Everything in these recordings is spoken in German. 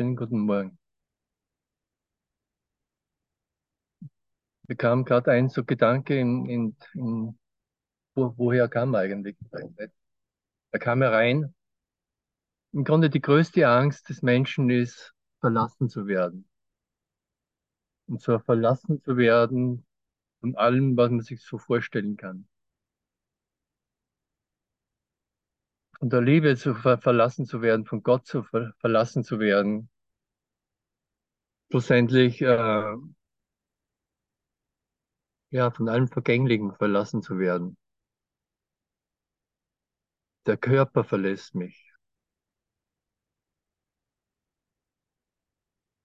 Schönen guten Morgen. Mir kam gerade ein so Gedanke in, in, in wo, woher kam er eigentlich? Da kam er rein. Im Grunde die größte Angst des Menschen ist, verlassen zu werden. Und zwar verlassen zu werden von allem, was man sich so vorstellen kann. Von der Liebe zu ver verlassen zu werden, von Gott zu ver verlassen zu werden. Schlussendlich äh, ja, von allem Vergänglichen verlassen zu werden. Der Körper verlässt mich.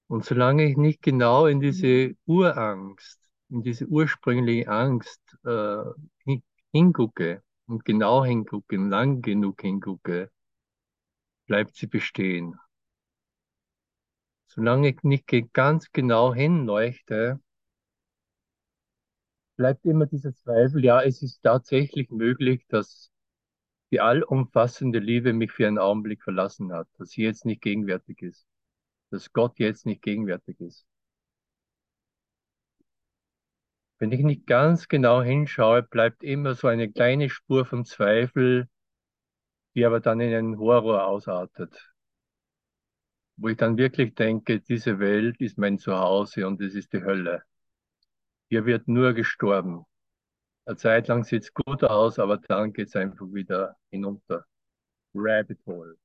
Und solange ich nicht genau in diese Urangst, in diese ursprüngliche Angst äh, hingucke und genau hingucke, lang genug hingucke, bleibt sie bestehen. Solange ich nicht ganz genau hinleuchte, bleibt immer dieser Zweifel, ja, es ist tatsächlich möglich, dass die allumfassende Liebe mich für einen Augenblick verlassen hat, dass sie jetzt nicht gegenwärtig ist, dass Gott jetzt nicht gegenwärtig ist. Wenn ich nicht ganz genau hinschaue, bleibt immer so eine kleine Spur vom Zweifel, die aber dann in einen Horror ausartet. Wo ich dann wirklich denke, diese Welt ist mein Zuhause und es ist die Hölle. Hier wird nur gestorben. Eine Zeit lang sieht es gut aus, aber dann geht es einfach wieder hinunter. Rabbit Hole.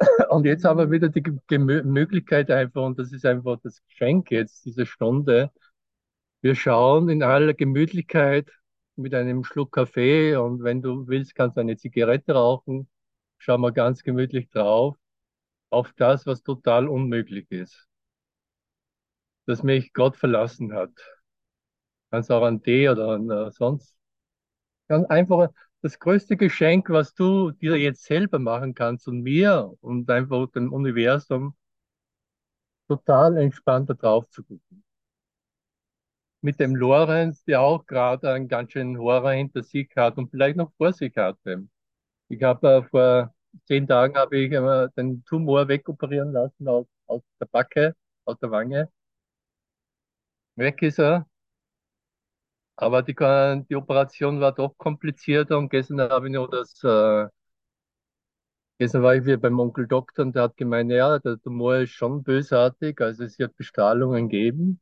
Und jetzt haben wir wieder die Möglichkeit einfach, und das ist einfach das Geschenk jetzt dieser Stunde. Wir schauen in aller Gemütlichkeit mit einem Schluck Kaffee und wenn du willst, kannst du eine Zigarette rauchen. Schauen wir ganz gemütlich drauf auf das, was total unmöglich ist. Dass mich Gott verlassen hat. Kannst auch an Tee oder an äh, sonst. Ganz einfach das größte Geschenk, was du dir jetzt selber machen kannst und mir und einfach dem Universum total entspannt da drauf zu gucken. Mit dem Lorenz, der auch gerade einen ganz schönen Horror hinter sich hat und vielleicht noch vor sich hatte. Ich habe äh, vor zehn Tagen habe ich äh, den Tumor wegoperieren lassen aus, aus der Backe, aus der Wange. Weg ist er. Aber die, die Operation war doch komplizierter und gestern habe ich noch das, äh, gestern war ich wieder beim Onkel Doktor und der hat gemeint, ja, der Tumor ist schon bösartig, also es wird Bestrahlungen geben.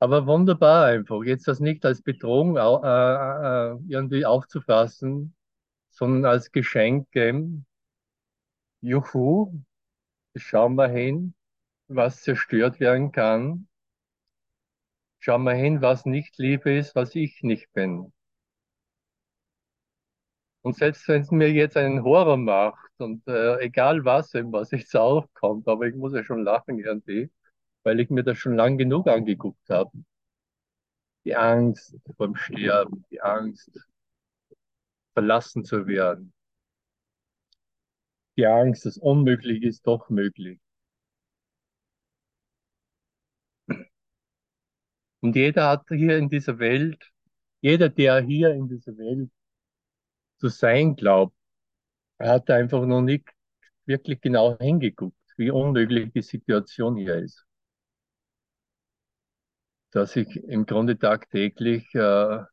Aber wunderbar einfach, jetzt das nicht als Bedrohung äh, äh, irgendwie aufzufassen, sondern als Geschenk geben. Juhu, schauen wir hin, was zerstört werden kann. Schau mal hin, was nicht Liebe ist, was ich nicht bin. Und selbst wenn es mir jetzt einen Horror macht und äh, egal was, was jetzt aufkommt, aber ich muss ja schon lachen irgendwie, weil ich mir das schon lang genug angeguckt habe. Die Angst vor dem Sterben, die Angst, verlassen zu werden. Die Angst, dass unmöglich ist, doch möglich. Und jeder hat hier in dieser Welt, jeder, der hier in dieser Welt zu sein glaubt, hat einfach noch nicht wirklich genau hingeguckt, wie unmöglich die Situation hier ist. Dass ich im Grunde tagtäglich äh,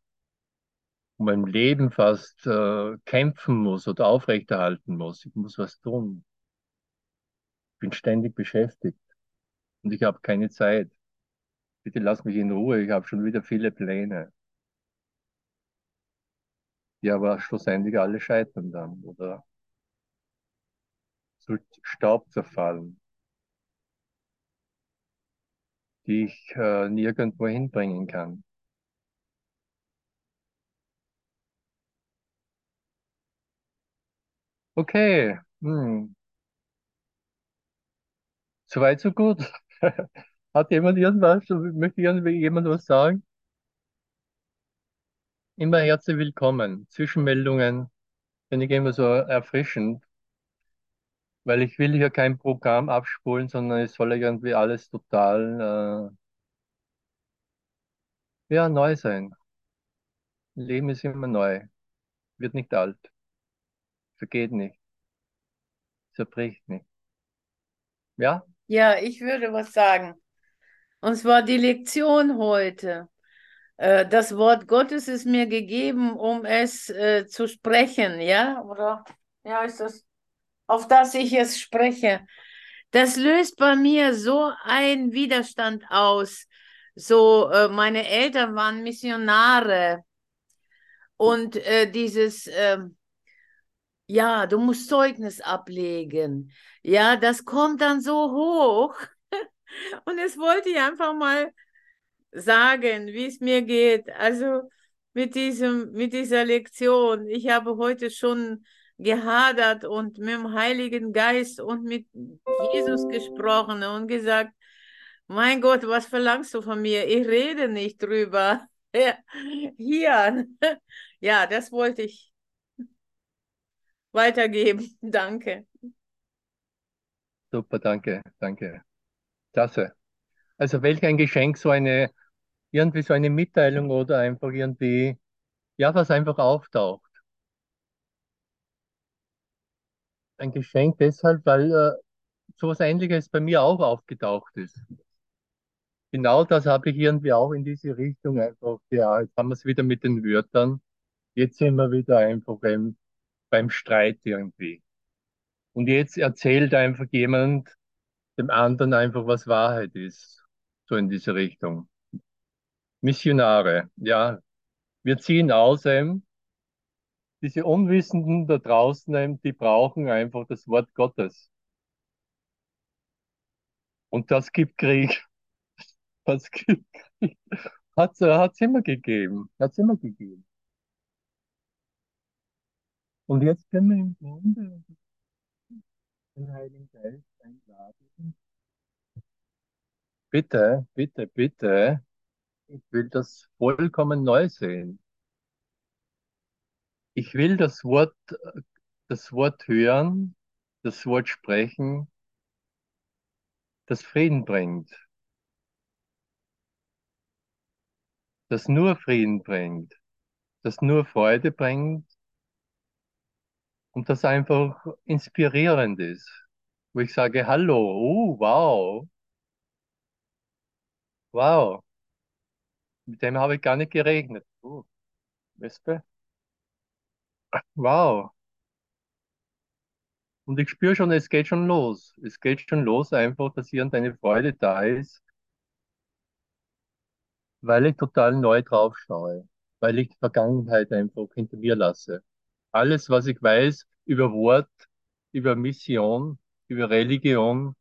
um mein Leben fast äh, kämpfen muss oder aufrechterhalten muss. Ich muss was tun. Ich bin ständig beschäftigt und ich habe keine Zeit. Bitte lass mich in Ruhe, ich habe schon wieder viele Pläne. Die aber schlussendlich alle scheitern dann oder zu Staub zerfallen, die ich äh, nirgendwo hinbringen kann. Okay, hm. Soweit, so gut. Hat jemand irgendwas? Möchte jemand was sagen? Immer herzlich willkommen. Zwischenmeldungen finde ich immer so erfrischend, weil ich will hier kein Programm abspulen, sondern es soll irgendwie alles total äh, ja, neu sein. Leben ist immer neu, wird nicht alt. vergeht nicht, zerbricht nicht. Ja, Ja, ich würde was sagen. Und zwar die Lektion heute. Äh, Das Wort Gottes ist mir gegeben, um es äh, zu sprechen, ja? Oder ja, ist das, auf das ich es spreche. Das löst bei mir so einen Widerstand aus. So, äh, meine Eltern waren Missionare und äh, dieses, ähm, ja, du musst Zeugnis ablegen. Ja, das kommt dann so hoch. Und es wollte ich einfach mal sagen, wie es mir geht. Also mit diesem, mit dieser Lektion. Ich habe heute schon gehadert und mit dem Heiligen Geist und mit Jesus gesprochen und gesagt, mein Gott, was verlangst du von mir? Ich rede nicht drüber. Ja, Hier. Ja, das wollte ich weitergeben. Danke. super, danke, danke. Klasse. Also welch ein Geschenk, so eine, irgendwie so eine Mitteilung oder einfach irgendwie, ja, was einfach auftaucht. Ein Geschenk deshalb, weil äh, sowas Ähnliches bei mir auch aufgetaucht ist. Genau das habe ich irgendwie auch in diese Richtung einfach, ja, jetzt haben wir es wieder mit den Wörtern. Jetzt sind wir wieder einfach beim, beim Streit irgendwie. Und jetzt erzählt einfach jemand dem anderen einfach, was Wahrheit ist. So in diese Richtung. Missionare, ja. Wir ziehen aus, ähm, diese Unwissenden da draußen, ähm, die brauchen einfach das Wort Gottes. Und das gibt Krieg. Das gibt Krieg. Äh, hat's immer gegeben. Hat's immer gegeben. Und jetzt können wir im Grunde den Heiligen Geist einladen. Bitte, bitte, bitte. Ich will das vollkommen neu sehen. Ich will das Wort, das Wort hören, das Wort sprechen, das Frieden bringt, das nur Frieden bringt, das nur Freude bringt und das einfach inspirierend ist, wo ich sage, hallo, oh, wow, wow, mit dem habe ich gar nicht gerechnet. Oh, Wespe, wow. Und ich spüre schon, es geht schon los. Es geht schon los, einfach, dass irgendeine Freude da ist, weil ich total neu drauf schaue, weil ich die Vergangenheit einfach hinter mir lasse. Alles, was ich weiß über Wort, über Mission, über Religion,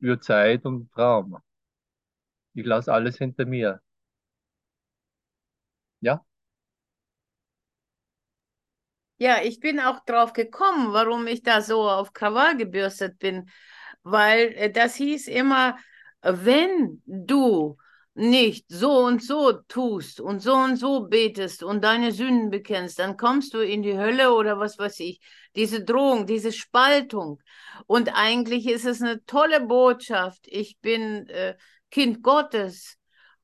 über Zeit und Traum. Ich lasse alles hinter mir. Ja, Ja, ich bin auch drauf gekommen, warum ich da so auf Krawall gebürstet bin, weil äh, das hieß immer, wenn du nicht so und so tust und so und so betest und deine Sünden bekennst, dann kommst du in die Hölle oder was weiß ich. Diese Drohung, diese Spaltung. Und eigentlich ist es eine tolle Botschaft. Ich bin äh, Kind Gottes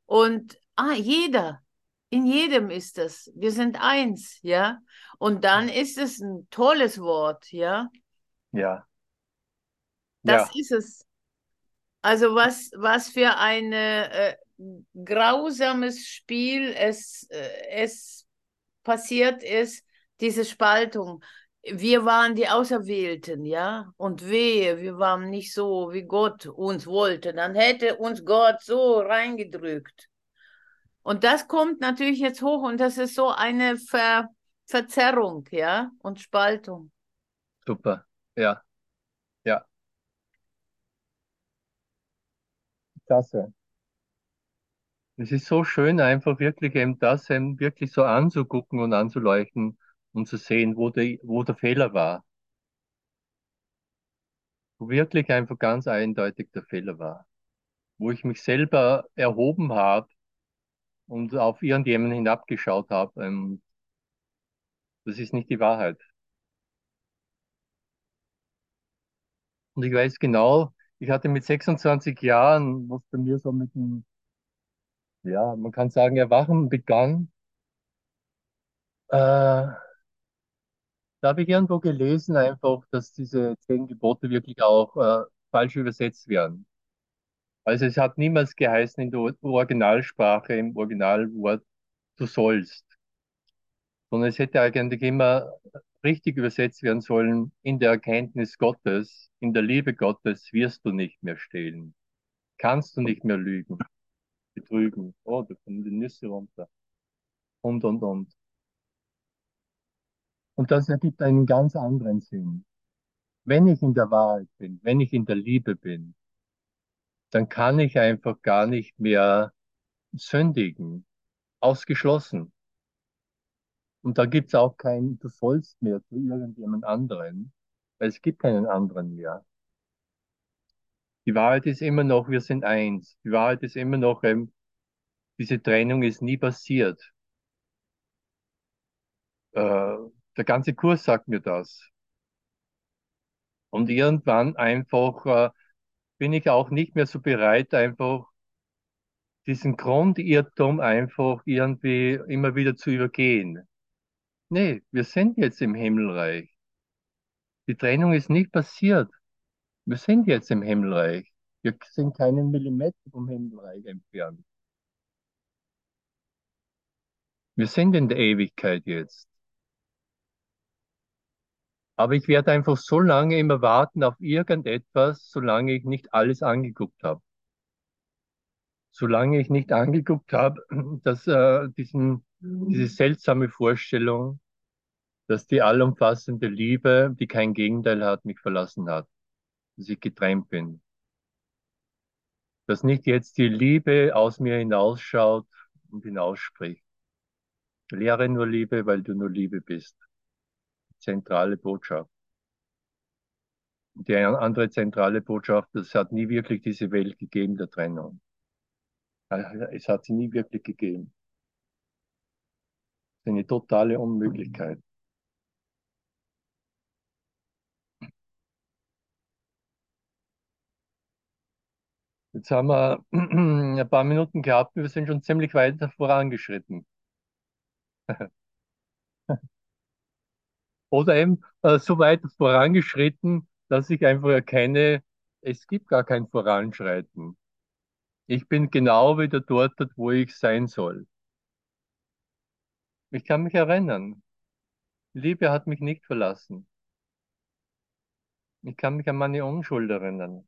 und ah, jeder, in jedem ist es. Wir sind eins, ja. Und dann ist es ein tolles Wort, ja. ja, Das ja, ist es. Also was, was für ein äh, grausames Spiel es, äh, es passiert ist, diese Spaltung. Wir waren die Auserwählten, ja, und wehe, wir waren nicht so, wie Gott uns wollte. Dann hätte uns Gott so reingedrückt. Und das kommt natürlich jetzt hoch und das ist so eine Ver Verzerrung, ja, und Spaltung. super. Ja, ja, klasse. Es ist so schön, einfach wirklich eben das eben wirklich so anzugucken und anzuleuchten und zu sehen, wo der, wo der Fehler war. Wo wirklich einfach ganz eindeutig der Fehler war. Wo ich mich selber erhoben habe und auf irgendjemanden hinabgeschaut habe. Ähm, das ist nicht die Wahrheit. Und ich weiß genau, ich hatte mit 26 Jahren, was bei mir so mit dem, ja, man kann sagen, Erwachen begann. Äh, da habe ich irgendwo gelesen einfach, dass diese zehn Gebote wirklich auch äh, falsch übersetzt werden. Also es hat niemals geheißen in der Or- Originalsprache, im Originalwort, du sollst, sondern es hätte eigentlich immer richtig übersetzt werden sollen, in der Erkenntnis Gottes, in der Liebe Gottes wirst du nicht mehr stehlen, kannst du nicht mehr lügen, betrügen. Oh, da kommen die Nüsse runter. Und, und, und. Und das ergibt einen ganz anderen Sinn. Wenn ich in der Wahrheit bin, wenn ich in der Liebe bin, dann kann ich einfach gar nicht mehr sündigen. Ausgeschlossen. Und da gibt's auch kein Du sollst mehr zu irgendjemand anderen, weil es gibt keinen anderen mehr. Die Wahrheit ist immer noch, wir sind eins. Die Wahrheit ist immer noch, ähm, diese Trennung ist nie passiert. Äh, der ganze Kurs sagt mir das. Und irgendwann einfach äh, bin ich auch nicht mehr so bereit, einfach diesen Grundirrtum einfach irgendwie immer wieder zu übergehen. Nee, wir sind jetzt im Himmelreich. Die Trennung ist nicht passiert. Wir sind jetzt im Himmelreich. Wir sind keinen Millimeter vom Himmelreich entfernt. Wir sind in der Ewigkeit jetzt. Aber ich werde einfach so lange immer warten auf irgendetwas, solange ich nicht alles angeguckt habe. Solange ich nicht angeguckt habe, dass äh, diesen, diese seltsame Vorstellung, dass die allumfassende Liebe, die kein Gegenteil hat, mich verlassen hat, dass ich getrennt bin. Dass nicht jetzt die Liebe aus mir hinausschaut und hinausspricht. Lehre nur Liebe, weil du nur Liebe bist. Zentrale Botschaft. Die andere zentrale Botschaft, es hat nie wirklich diese Welt gegeben der Trennung. Es hat sie nie wirklich gegeben. Eine totale Unmöglichkeit. Jetzt haben wir ein paar Minuten gehabt, wir sind schon ziemlich weit vorangeschritten. Oder eben äh, so weit vorangeschritten, dass ich einfach erkenne, es gibt gar kein Voranschreiten. Ich bin genau wieder dort, wo ich sein soll. Ich kann mich erinnern. Liebe hat mich nicht verlassen. Ich kann mich an meine Unschuld erinnern.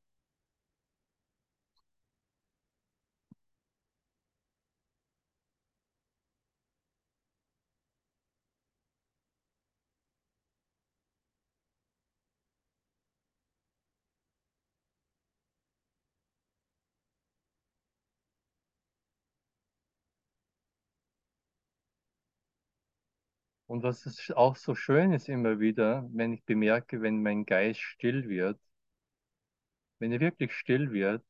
Und was ist auch so schön ist immer wieder, wenn ich bemerke, wenn mein Geist still wird, wenn er wirklich still wird,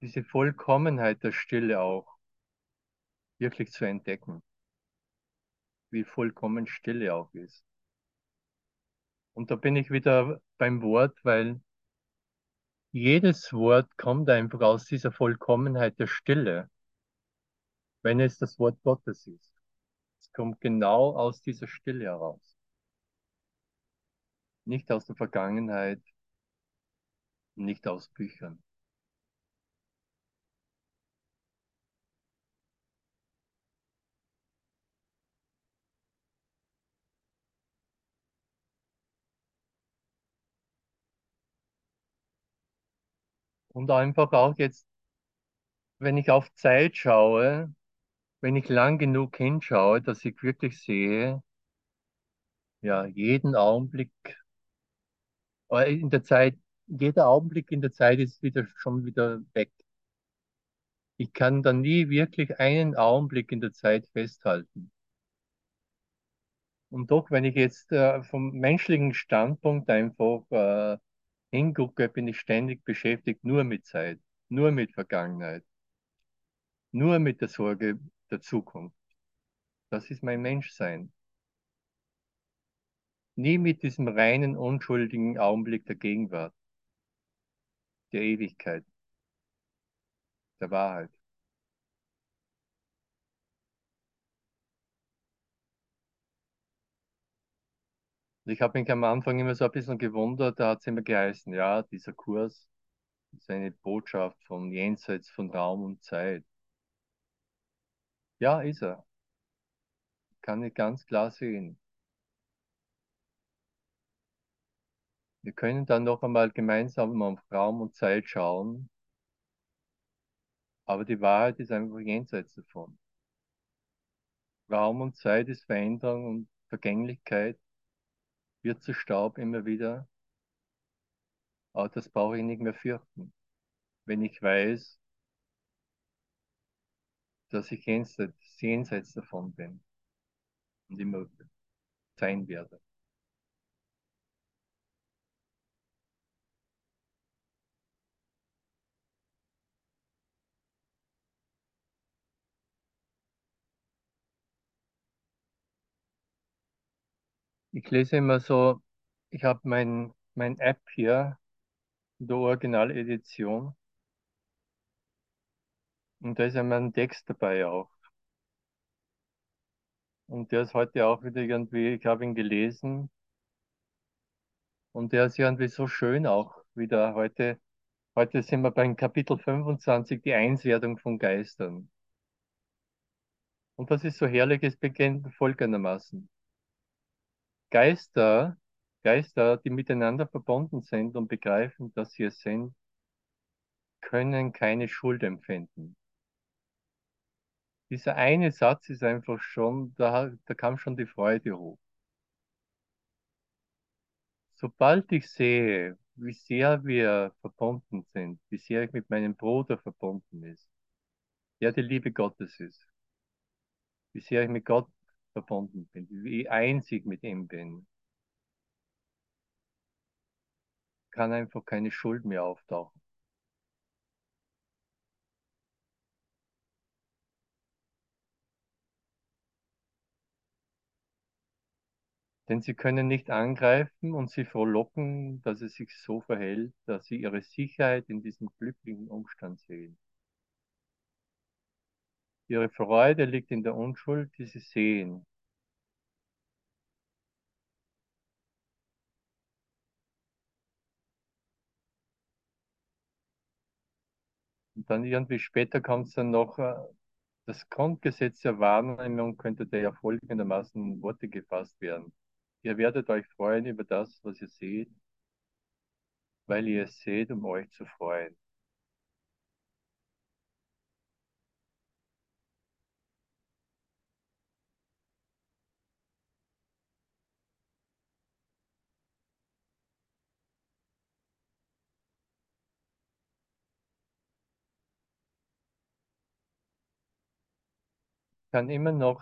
diese Vollkommenheit der Stille auch wirklich zu entdecken, wie vollkommen Stille auch ist. Und da bin ich wieder beim Wort, weil jedes Wort kommt einfach aus dieser Vollkommenheit der Stille, wenn es das Wort Gottes ist. Es kommt genau aus dieser Stille heraus. Nicht aus der Vergangenheit, nicht aus Büchern. Und einfach auch jetzt, wenn ich auf Zeit schaue, wenn ich lang genug hinschaue, dass ich wirklich sehe, ja, jeden Augenblick, äh, in der Zeit, jeder Augenblick in der Zeit ist wieder schon wieder weg. Ich kann dann nie wirklich einen Augenblick in der Zeit festhalten. Und doch, wenn ich jetzt äh, vom menschlichen Standpunkt einfach äh, hingucke, bin ich ständig beschäftigt nur mit Zeit, nur mit Vergangenheit, nur mit der Sorge der Zukunft. Das ist mein Menschsein. nie mit diesem reinen, unschuldigen Augenblick der Gegenwart, der Ewigkeit, der Wahrheit. Ich habe mich am Anfang immer so ein bisschen gewundert, da hat es immer geheißen, ja, dieser Kurs ist eine Botschaft von jenseits von Raum und Zeit. Ja, ist er. Kann ich ganz klar sehen. Wir können dann noch einmal gemeinsam auf Raum und Zeit schauen, aber die Wahrheit ist einfach jenseits davon. Raum und Zeit ist Veränderung und Vergänglichkeit, wird zu Staub immer wieder, aber das brauche ich nicht mehr fürchten, wenn ich weiß, dass ich jenseits, jenseits davon bin und immer sein werde. Ich lese immer so, ich habe mein, mein App hier in der Originaledition und da ist einmal ein Text dabei auch. Und der ist heute auch wieder irgendwie, ich habe ihn gelesen und der ist irgendwie so schön auch wieder heute. Heute sind wir beim Kapitel 25, die Einswertung von Geistern. Und was ist so herrlich, es beginnt folgendermaßen. Geister, Geister, die miteinander verbunden sind und begreifen, dass sie es sind, können keine Schuld empfinden. Dieser eine Satz ist einfach schon, da, da kam schon die Freude hoch. Sobald ich sehe, wie sehr wir verbunden sind, wie sehr ich mit meinem Bruder verbunden ist, der die Liebe Gottes ist, wie sehr ich mit Gott verbunden bin, wie einzig mit ihm bin, kann einfach keine Schuld mehr auftauchen. Denn sie können nicht angreifen und sie frohlocken, dass es sich so verhält, dass sie ihre Sicherheit in diesem glücklichen Umstand sehen. Ihre Freude liegt in der Unschuld, die sie sehen. Und dann irgendwie später kommt es dann noch, äh, das Grundgesetz der Wahrnehmung könnte da ja folgendermaßen in Worte gefasst werden. Ihr werdet euch freuen über das, was ihr seht, weil ihr es seht, um euch zu freuen. Kann immer noch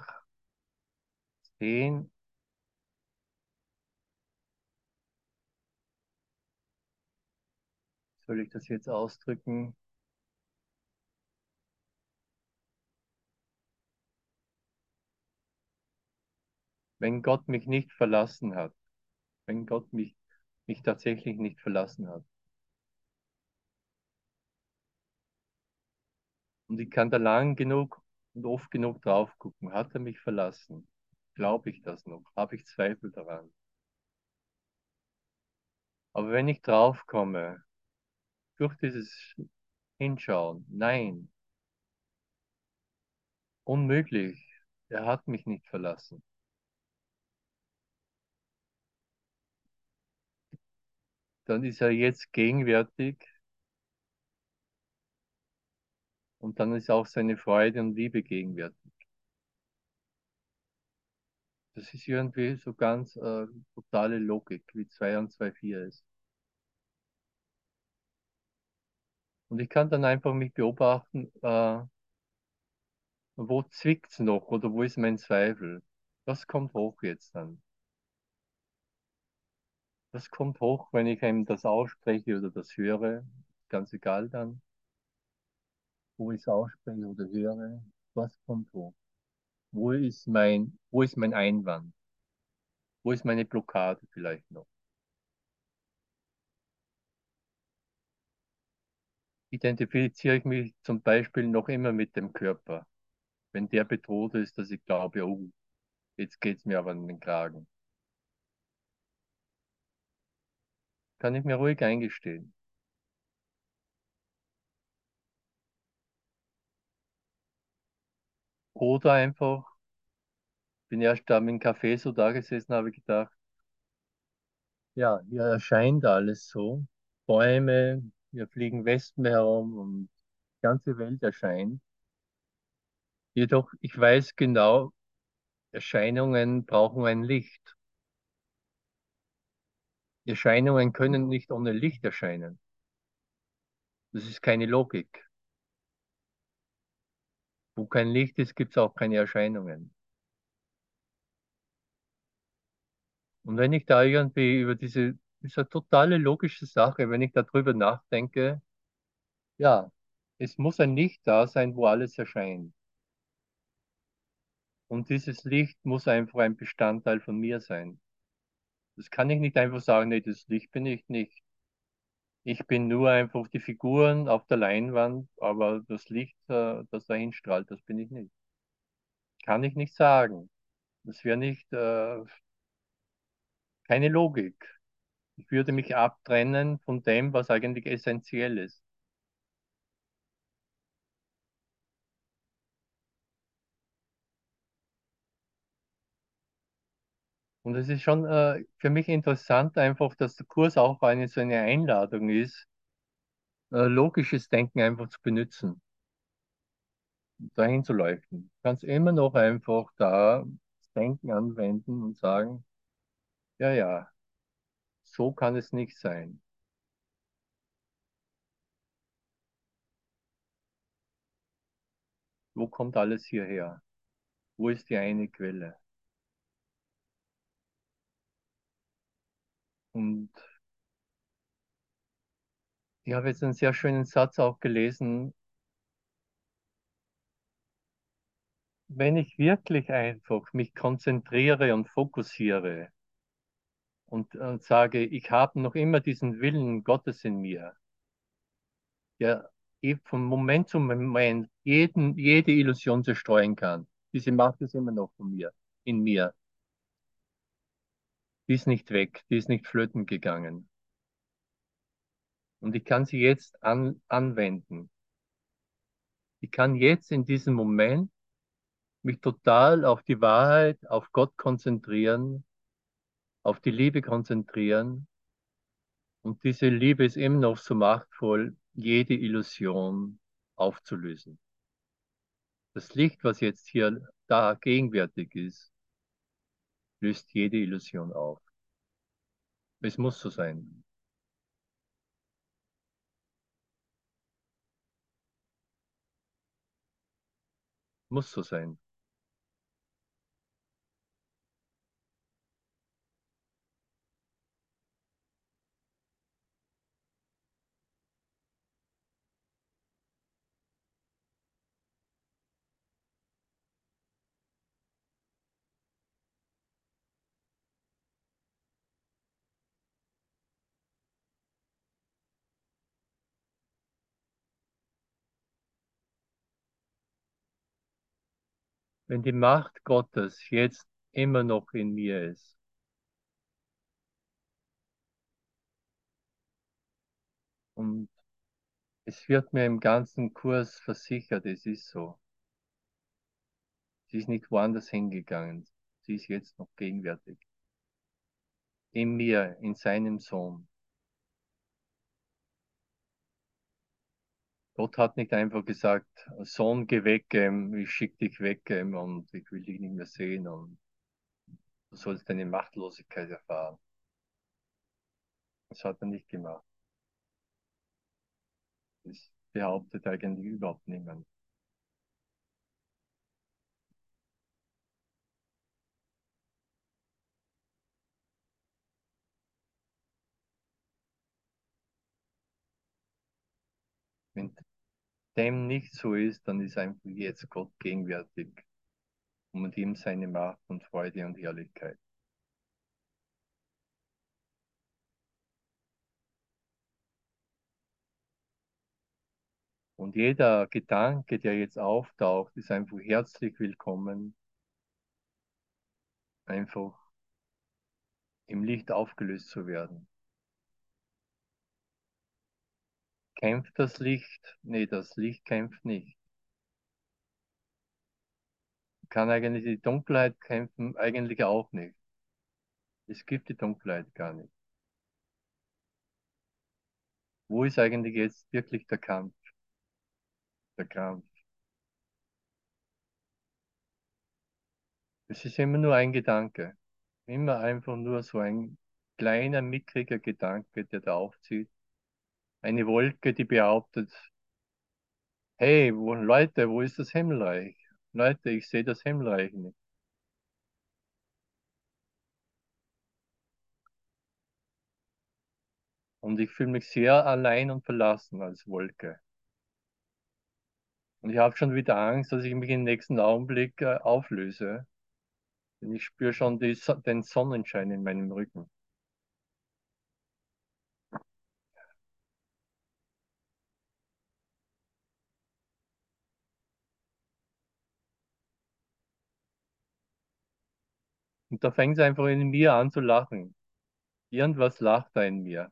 sehen, soll ich das jetzt ausdrücken? Wenn Gott mich nicht verlassen hat, wenn Gott mich, mich tatsächlich nicht verlassen hat. Und ich kann da lang genug und oft genug drauf gucken. Hat er mich verlassen? Glaube ich das noch? Habe ich Zweifel daran? Aber wenn ich drauf komme, durch dieses Hinschauen, nein, unmöglich, er hat mich nicht verlassen. Dann ist er jetzt gegenwärtig und dann ist auch seine Freude und Liebe gegenwärtig. Das ist irgendwie so ganz äh, totale Logik, wie 2 und 2, 4 ist. Und ich kann dann einfach mich beobachten, äh, wo zwickt's noch oder wo ist mein Zweifel? Was kommt hoch jetzt dann? Das kommt hoch, wenn ich einem das ausspreche oder das höre, ganz egal dann, wo ich es ausspreche oder höre, was kommt hoch? Wo ist mein, wo ist mein Einwand? Wo ist meine Blockade vielleicht noch? Identifiziere ich mich zum Beispiel noch immer mit dem Körper? Wenn der bedroht ist, dass ich glaube, oh, jetzt geht es mir aber an den Kragen. Kann ich mir ruhig eingestehen. Oder einfach, bin erst da im Café so da gesessen, habe ich gedacht, ja, hier erscheint alles so. Bäume, hier fliegen Wespen herum und die ganze Welt erscheint. Jedoch, ich weiß genau, Erscheinungen brauchen ein Licht. Erscheinungen können nicht ohne Licht erscheinen. Das ist keine Logik. Wo kein Licht ist, gibt es auch keine Erscheinungen. Und wenn ich da irgendwie über diese, diese totale logische Sache, wenn ich darüber nachdenke, ja, es muss ein Licht da sein, wo alles erscheint. Und dieses Licht muss einfach ein Bestandteil von mir sein. Das kann ich nicht einfach sagen, nee, das Licht bin ich nicht. Ich bin nur einfach die Figuren auf der Leinwand, aber das Licht, äh, das dahin strahlt, das bin ich nicht. Kann ich nicht sagen. Das wäre nicht, äh, keine Logik. Ich würde mich abtrennen von dem, was eigentlich essentiell ist. Und es ist schon äh, für mich interessant einfach, dass der Kurs auch eine so eine Einladung ist, äh, logisches Denken einfach zu benutzen, dahin zu leuchten. Du kannst immer noch einfach da das Denken anwenden und sagen, ja, ja, so kann es nicht sein. Wo kommt alles hierher? Wo ist die eine Quelle? Und ich habe jetzt einen sehr schönen Satz auch gelesen. Wenn ich wirklich einfach mich konzentriere und fokussiere und, und sage, ich habe noch immer diesen Willen Gottes in mir, der von Moment zu Moment jeden, jede Illusion zerstreuen kann. Diese Macht ist immer noch von mir, in mir. Die ist nicht weg, die ist nicht flöten gegangen. Und ich kann sie jetzt an, anwenden. Ich kann jetzt in diesem Moment mich total auf die Wahrheit, auf Gott konzentrieren, auf die Liebe konzentrieren. Und diese Liebe ist immer noch so machtvoll, jede Illusion aufzulösen. Das Licht, was jetzt hier da gegenwärtig ist, löst jede Illusion auf. Es muss so sein. Muss so sein. Wenn die Macht Gottes jetzt immer noch in mir ist, und es wird mir im ganzen Kurs versichert, es ist so. Sie ist nicht woanders hingegangen, sie ist jetzt noch gegenwärtig. In mir, in seinem Sohn. Gott hat nicht einfach gesagt, Sohn, geh weg, ähm, ich schicke dich weg ähm, und ich will dich nicht mehr sehen und du sollst deine Machtlosigkeit erfahren. Das hat er nicht gemacht. Das behauptet eigentlich überhaupt niemand. dem nicht so ist, dann ist einfach jetzt Gott gegenwärtig und mit ihm seine Macht und Freude und Herrlichkeit. Und jeder Gedanke, der jetzt auftaucht, ist einfach herzlich willkommen, einfach im Licht aufgelöst zu werden. Kämpft das Licht? Nee, das Licht kämpft nicht. Kann eigentlich die Dunkelheit kämpfen? Eigentlich auch nicht. Es gibt die Dunkelheit gar nicht. Wo ist eigentlich jetzt wirklich der Kampf? Der Kampf. Es ist immer nur ein Gedanke. Immer einfach nur so ein kleiner, mickriger Gedanke, der da aufzieht. Eine Wolke, die behauptet, hey, wo, Leute, wo ist das Himmelreich? Leute, ich sehe das Himmelreich nicht. Und ich fühle mich sehr allein und verlassen als Wolke. Und ich habe schon wieder Angst, dass ich mich im nächsten Augenblick äh, auflöse. Denn ich spüre schon die, den Sonnenschein in meinem Rücken. Und da fängt es einfach in mir an zu lachen. Irgendwas lacht da in mir.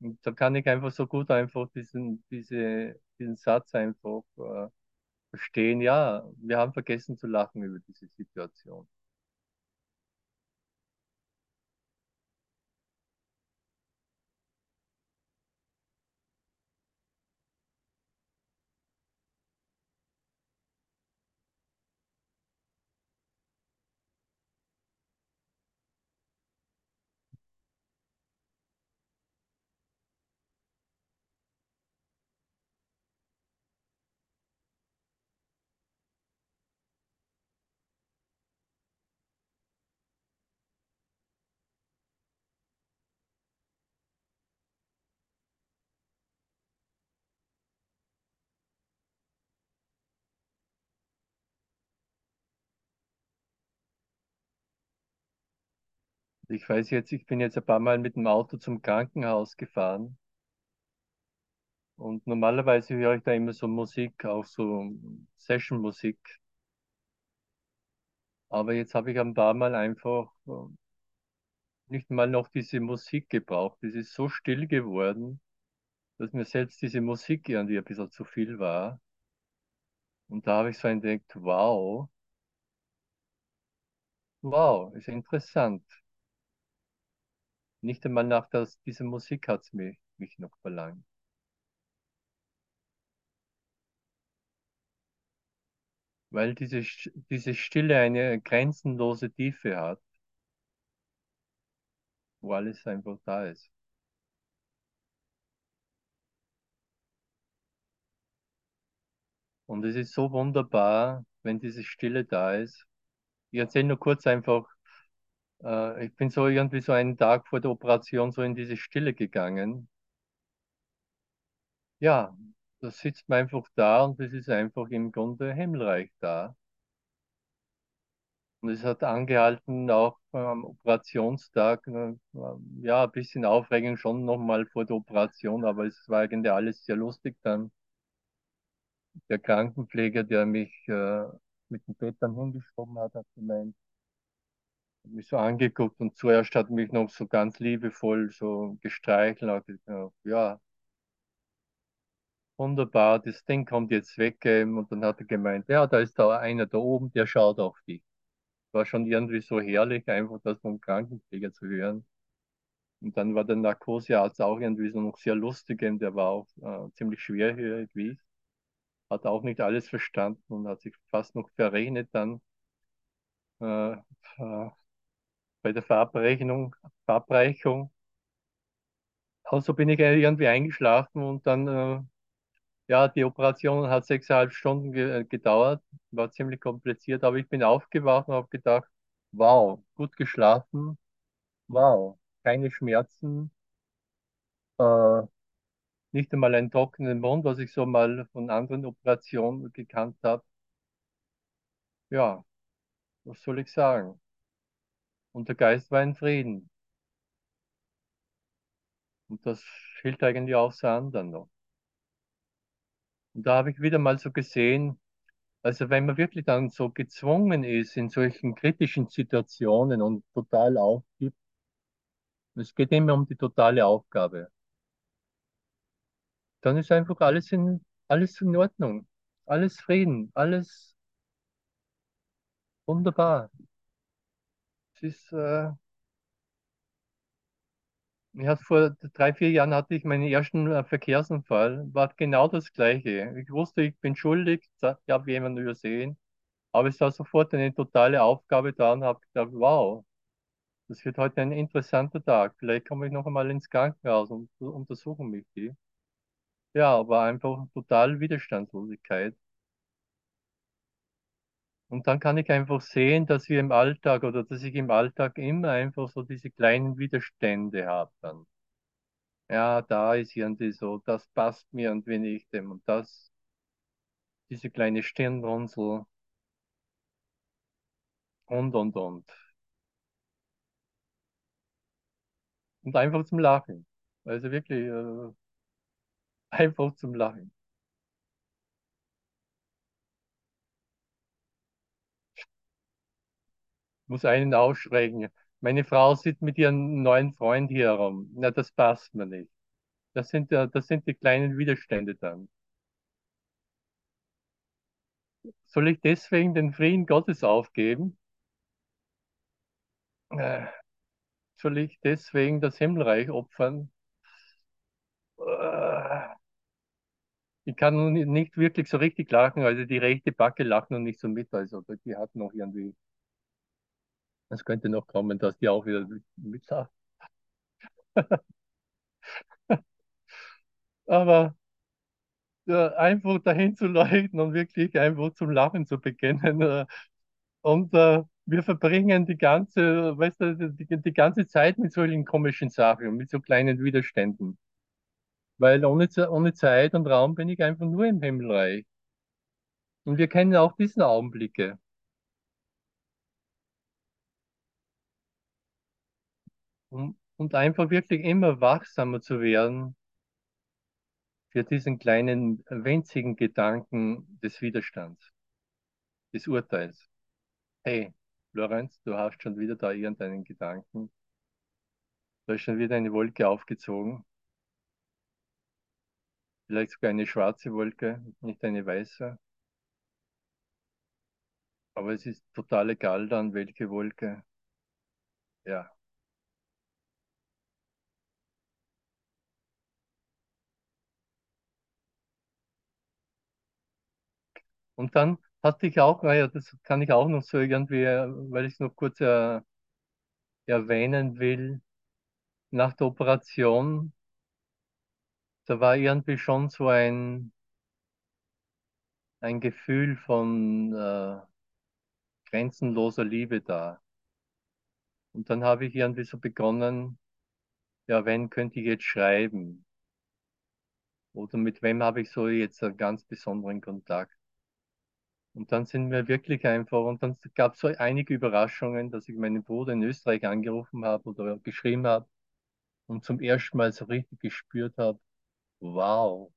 Und da kann ich einfach so gut einfach diesen, diese, diesen Satz einfach äh, verstehen. Ja, wir haben vergessen zu lachen über diese Situation. Ich weiß jetzt, ich bin jetzt ein paar Mal mit dem Auto zum Krankenhaus gefahren. Und normalerweise höre ich da immer so Musik, auch so Session-Musik. Aber jetzt habe ich ein paar Mal einfach äh, nicht mal noch diese Musik gebraucht. Es ist so still geworden, dass mir selbst diese Musik irgendwie ein bisschen zu viel war. Und da habe ich so entdeckt, wow, wow, ist interessant. Nicht einmal nach das, dieser Musik hat es mich, mich noch verlangt. Weil diese, diese Stille eine grenzenlose Tiefe hat, wo alles einfach da ist. Und es ist so wunderbar, wenn diese Stille da ist. Ich erzähle nur kurz einfach, äh, ich bin so irgendwie so einen Tag vor der Operation so in diese Stille gegangen. Ja, da sitzt man einfach da und es ist einfach im Grunde Himmelreich da. Und es hat angehalten, auch am Operationstag, äh, ja, ein bisschen Aufregung schon nochmal vor der Operation, aber es war eigentlich alles sehr lustig dann. Der Krankenpfleger, der mich äh, mit dem Bett dann hingeschoben hat, hat gemeint, mich so angeguckt und zuerst hat mich noch so ganz liebevoll so gestreichelt. Ja, wunderbar, das Ding kommt jetzt weg. Und dann hat er gemeint, ja, da ist da einer da oben, der schaut auf dich. War schon irgendwie so herrlich, einfach das vom Krankenpfleger zu hören. Und dann war der Narkosearzt auch irgendwie so noch sehr lustig, und der war auch äh, ziemlich schwerhörig wie ich. Hat auch nicht alles verstanden und hat sich fast noch verrechnet dann äh, bei der Verabrechnung, Verabreichung. Also bin ich irgendwie eingeschlafen und dann, äh, ja, die Operation hat sechseinhalb Stunden ge gedauert, war ziemlich kompliziert, aber ich bin aufgewacht und habe gedacht, wow, gut geschlafen, wow, keine Schmerzen, äh, nicht einmal einen trockenen Mund, was ich so mal von anderen Operationen gekannt habe. Ja, was soll ich sagen? Und der Geist war in Frieden. Und das hilft eigentlich auch zu anderen noch. Und da habe ich wieder mal so gesehen, also wenn man wirklich dann so gezwungen ist in solchen kritischen Situationen und total aufgibt, es geht immer um die totale Aufgabe, dann ist einfach alles in, alles in Ordnung, alles Frieden, alles wunderbar. Es ist, äh, ich hatte vor drei, vier Jahren hatte ich meinen ersten äh, Verkehrsunfall, war genau das Gleiche. Ich wusste, ich bin schuldig, ich habe jemanden übersehen, aber es war sofort eine totale Aufgabe da und habe gedacht, wow, das wird heute ein interessanter Tag. Vielleicht komme ich noch einmal ins Krankenhaus und untersuchen mich die. Ja, aber einfach total Widerstandslosigkeit. Und dann kann ich einfach sehen, dass wir im Alltag oder dass ich im Alltag immer einfach so diese kleinen Widerstände habe dann. Ja, da ist irgendwie so, das passt mir und wenn ich dem und das, diese kleine Stirnrunzel und und und. Und einfach zum Lachen. Also wirklich äh, einfach zum Lachen. Muss einen aufschrecken. Meine Frau sitzt mit ihrem neuen Freund hier herum. Na, das passt mir nicht. Das sind, das sind die kleinen Widerstände dann. Soll ich deswegen den Frieden Gottes aufgeben? Äh, Soll ich deswegen das Himmelreich opfern? Äh, Ich kann nicht wirklich so richtig lachen, also die rechte Backe lacht noch nicht so mit, also die hat noch irgendwie, es könnte noch kommen, dass die auch wieder mitlacht. Aber äh, einfach dahin zu leuchten und wirklich einfach zum Lachen zu beginnen. Äh, und äh, wir verbringen die ganze, weißt du, die, die ganze Zeit mit solchen komischen Sachen, mit so kleinen Widerständen. Weil ohne, ohne Zeit und Raum bin ich einfach nur im Himmelreich. Und wir kennen auch diesen Augenblicke. Um, und einfach wirklich immer wachsamer zu werden für diesen kleinen, winzigen Gedanken des Widerstands, des Urteils. Hey, Lorenz, du hast schon wieder da irgendeinen Gedanken. Da ist schon wieder eine Wolke aufgezogen. Vielleicht sogar eine schwarze Wolke, nicht eine weiße. Aber es ist total egal dann, welche Wolke. Ja. Und dann hatte ich auch, naja, das kann ich auch noch so irgendwie, äh, weil ich es noch kurz äh, erwähnen will, nach der Operation, da war irgendwie schon so ein, ein Gefühl von äh, grenzenloser Liebe da. Und dann habe ich irgendwie so begonnen, ja, wen könnte ich jetzt schreiben? Oder mit wem habe ich so jetzt einen ganz besonderen Kontakt? Und dann sind wir wirklich einfach, und dann gab es so einige Überraschungen, dass ich meinen Bruder in Österreich angerufen habe oder geschrieben habe und zum ersten Mal so richtig gespürt habe, wow,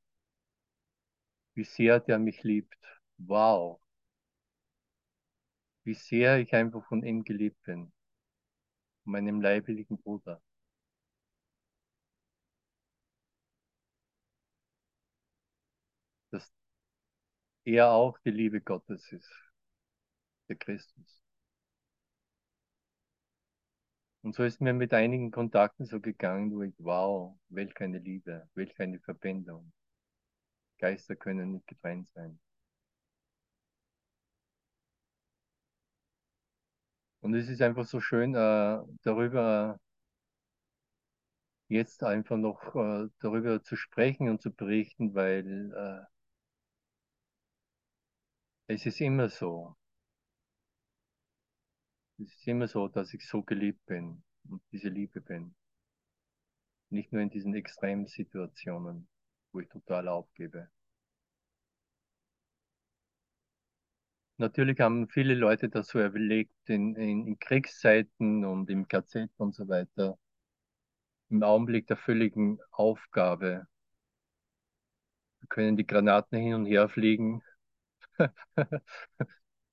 wie sehr der mich liebt. Wow, wie sehr ich einfach von ihm geliebt bin, von meinem leiblichen Bruder. Er auch die Liebe Gottes ist, der Christus. Und so ist mir mit einigen Kontakten so gegangen, wo ich, wow, welch eine Liebe, welch eine Verbindung. Geister können nicht getrennt sein. Und es ist einfach so schön, äh, darüber jetzt einfach noch äh, darüber zu sprechen und zu berichten, weil äh, es ist immer so. Es ist immer so, dass ich so geliebt bin und diese Liebe bin. Nicht nur in diesen extremen Situationen, wo ich total aufgebe. Natürlich haben viele Leute das so erlebt in, in, in Kriegszeiten und im KZ und so weiter. Im Augenblick der völligen Aufgabe Da können die Granaten hin und her fliegen.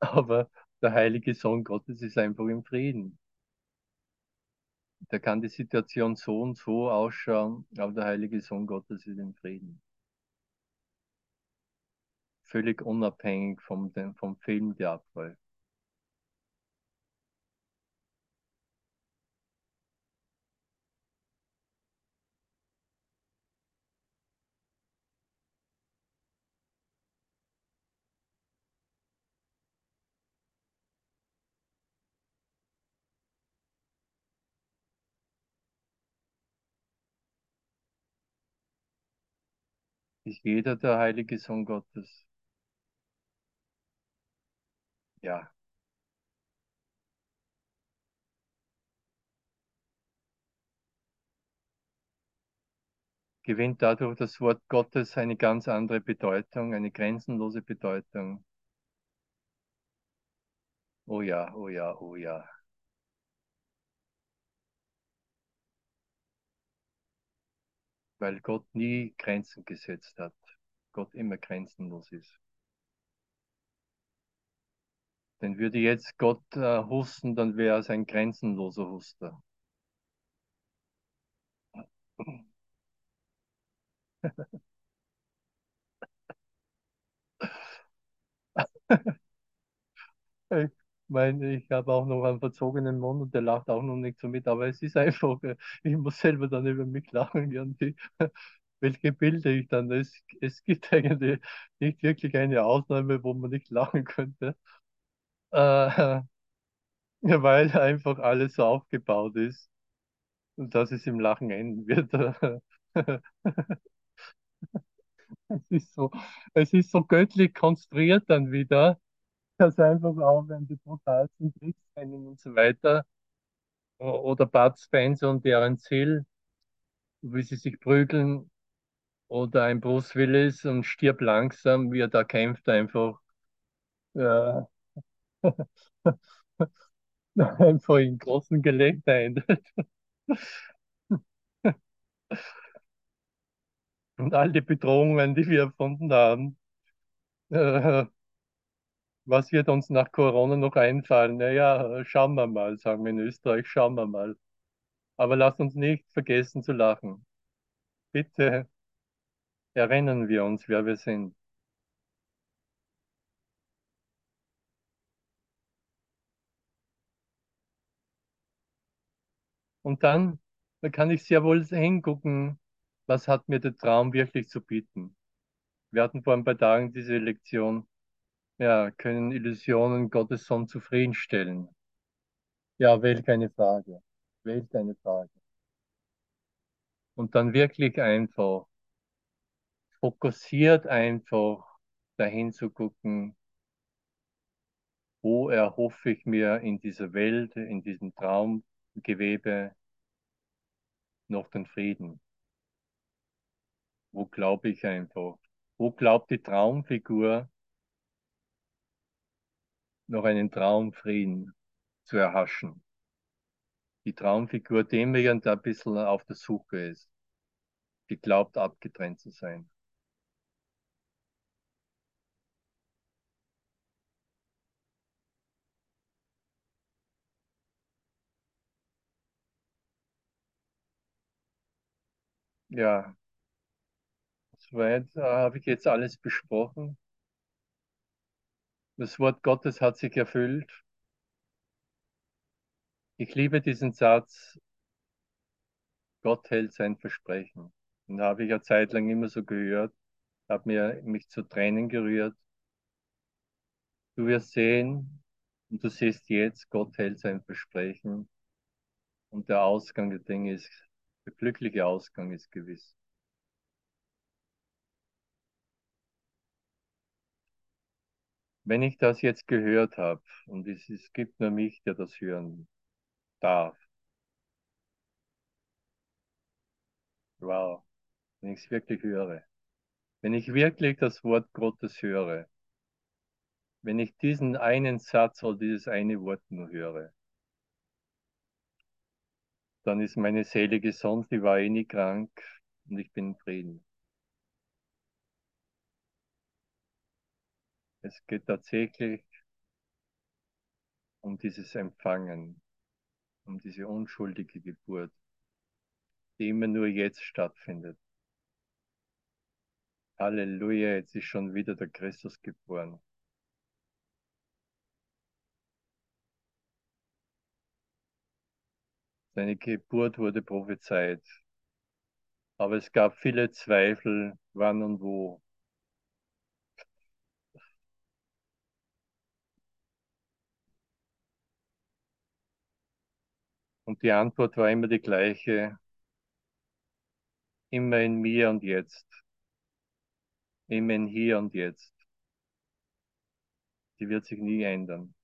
Aber der heilige Sohn Gottes ist einfach im Frieden. Da kann die Situation so und so ausschauen, aber der heilige Sohn Gottes ist im Frieden. Völlig unabhängig vom, vom Film, der abläuft. Ist jeder der heilige Sohn Gottes? Ja. Gewinnt dadurch das Wort Gottes eine ganz andere Bedeutung, eine grenzenlose Bedeutung. Oh ja, oh ja, oh ja. Weil Gott nie Grenzen gesetzt hat. Gott immer grenzenlos ist. Denn würde jetzt Gott äh, husten, dann wäre es ein grenzenloser Huster. ich meine, ich habe auch noch einen verzogenen Mund und der lacht auch noch nicht so mit, aber es ist einfach, äh, ich muss selber dann über mich lachen irgendwie. Welche Bilder ich dann, es, es gibt eigentlich nicht wirklich eine Ausnahme, wo man nicht lachen könnte. Äh, weil einfach alles so aufgebaut ist dass es im Lachen enden wird. es ist so, es ist so göttlich konstruiert dann wieder, dass einfach auch, wenn die brutalsten Kriegsszenen und so weiter, oder Bud Spencer und deren Ziel, wie sie sich prügeln, oder ein Bruce Willis und stirbt langsam, wie er da kämpft, einfach, ja, einfach in großen endet. Und all die Bedrohungen, die wir erfunden haben, äh, was wird uns nach Corona noch einfallen? Naja, schauen wir mal, sagen wir in Österreich, schauen wir mal. Aber lasst uns nicht vergessen zu lachen. Bitte erinnern wir uns, wer wir sind. Und dann, da kann ich sehr wohl hingucken, was hat mir der Traum wirklich zu bieten. Wir hatten vor ein paar Tagen diese Lektion, ja, können Illusionen Gottes Sohn zufriedenstellen? Ja, welch eine Frage. Welch eine Frage. Und dann wirklich einfach fokussiert einfach dahin zu gucken, wo erhoffe ich mir in dieser Welt, in diesem Traumgewebe noch den Frieden? Wo glaube ich einfach? Wo glaubt die Traumfigur noch einen Traumfrieden zu erhaschen? Die Traumfigur, dem irgend ein bisschen auf der Suche ist, die glaubt abgetrennt zu sein. Ja, soweit äh, habe ich jetzt alles besprochen. Das Wort Gottes hat sich erfüllt. Ich liebe diesen Satz, Gott hält sein Versprechen. Und habe ich ja zeitlang immer so gehört, habe mir mich zu Tränen gerührt. Du wirst sehen, und du siehst jetzt, Gott hält sein Versprechen. Und der Ausgang der Dinge ist, der glückliche Ausgang ist gewiss. Wenn ich das jetzt gehört habe, und es, es gibt nur mich, der das hören darf, wow, wenn ich es wirklich höre, wenn ich wirklich das Wort Gottes höre, wenn ich diesen einen Satz oder dieses eine Wort nur höre, dann ist meine Seele gesund, die war eh nie krank und ich bin in Frieden. Es geht tatsächlich um dieses Empfangen, um diese unschuldige Geburt, die immer nur jetzt stattfindet. Halleluja, jetzt ist schon wieder der Christus geboren. Seine Geburt wurde prophezeit. Aber es gab viele Zweifel, wann und wo. Und die Antwort war immer die gleiche. Immer in mir und jetzt. Immer in hier und jetzt. Die wird sich nie ändern.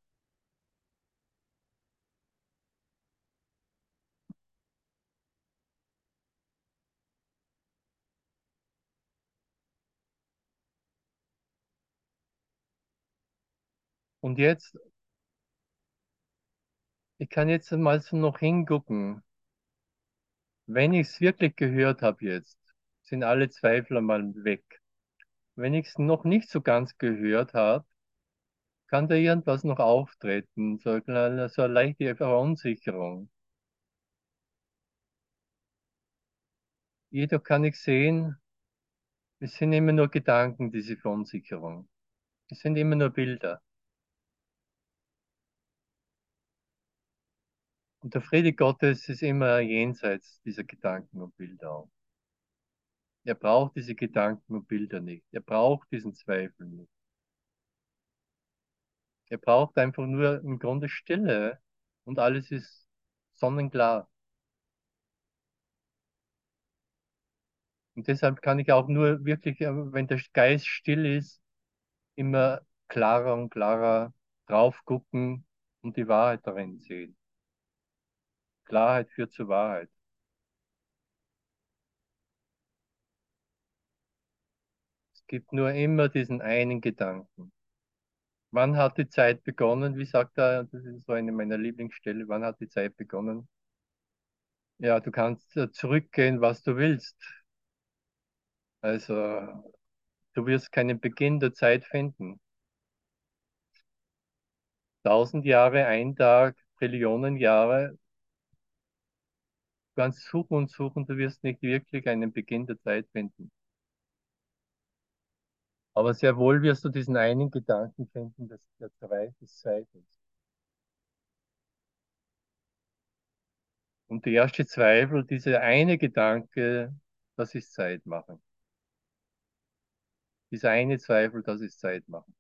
Und jetzt, ich kann jetzt mal so noch hingucken. Wenn ich es wirklich gehört habe jetzt, sind alle Zweifel einmal weg. Wenn ich es noch nicht so ganz gehört habe, kann da irgendwas noch auftreten, so eine, so eine leichte Verunsicherung. Jedoch kann ich sehen, es sind immer nur Gedanken, diese Verunsicherung. Es sind immer nur Bilder. Und der Friede Gottes ist immer jenseits dieser Gedanken und Bilder auch. Er braucht diese Gedanken und Bilder nicht. Er braucht diesen Zweifel nicht. Er braucht einfach nur im Grunde Stille und alles ist sonnenklar. Und deshalb kann ich auch nur wirklich, äh, wenn der Geist still ist, immer klarer und klarer drauf gucken und die Wahrheit darin sehen. Klarheit führt zur Wahrheit. Es gibt nur immer diesen einen Gedanken. Wann hat die Zeit begonnen? Wie sagt er, das ist so eine meiner Lieblingsstelle, wann hat die Zeit begonnen? Ja, du kannst äh, zurückgehen, was du willst. Also, du wirst keinen Beginn der Zeit finden. Tausend Jahre, ein Tag, Trillionen Jahre, kannst suchen und suchen, du wirst nicht wirklich einen Beginn der Zeit finden. Aber sehr wohl wirst du diesen einen Gedanken finden, dass der Zweifel des Zweifels. Und der erste Zweifel, dieser eine Gedanke, das ist Zeit machen. Dieser eine Zweifel, das ist Zeit machen.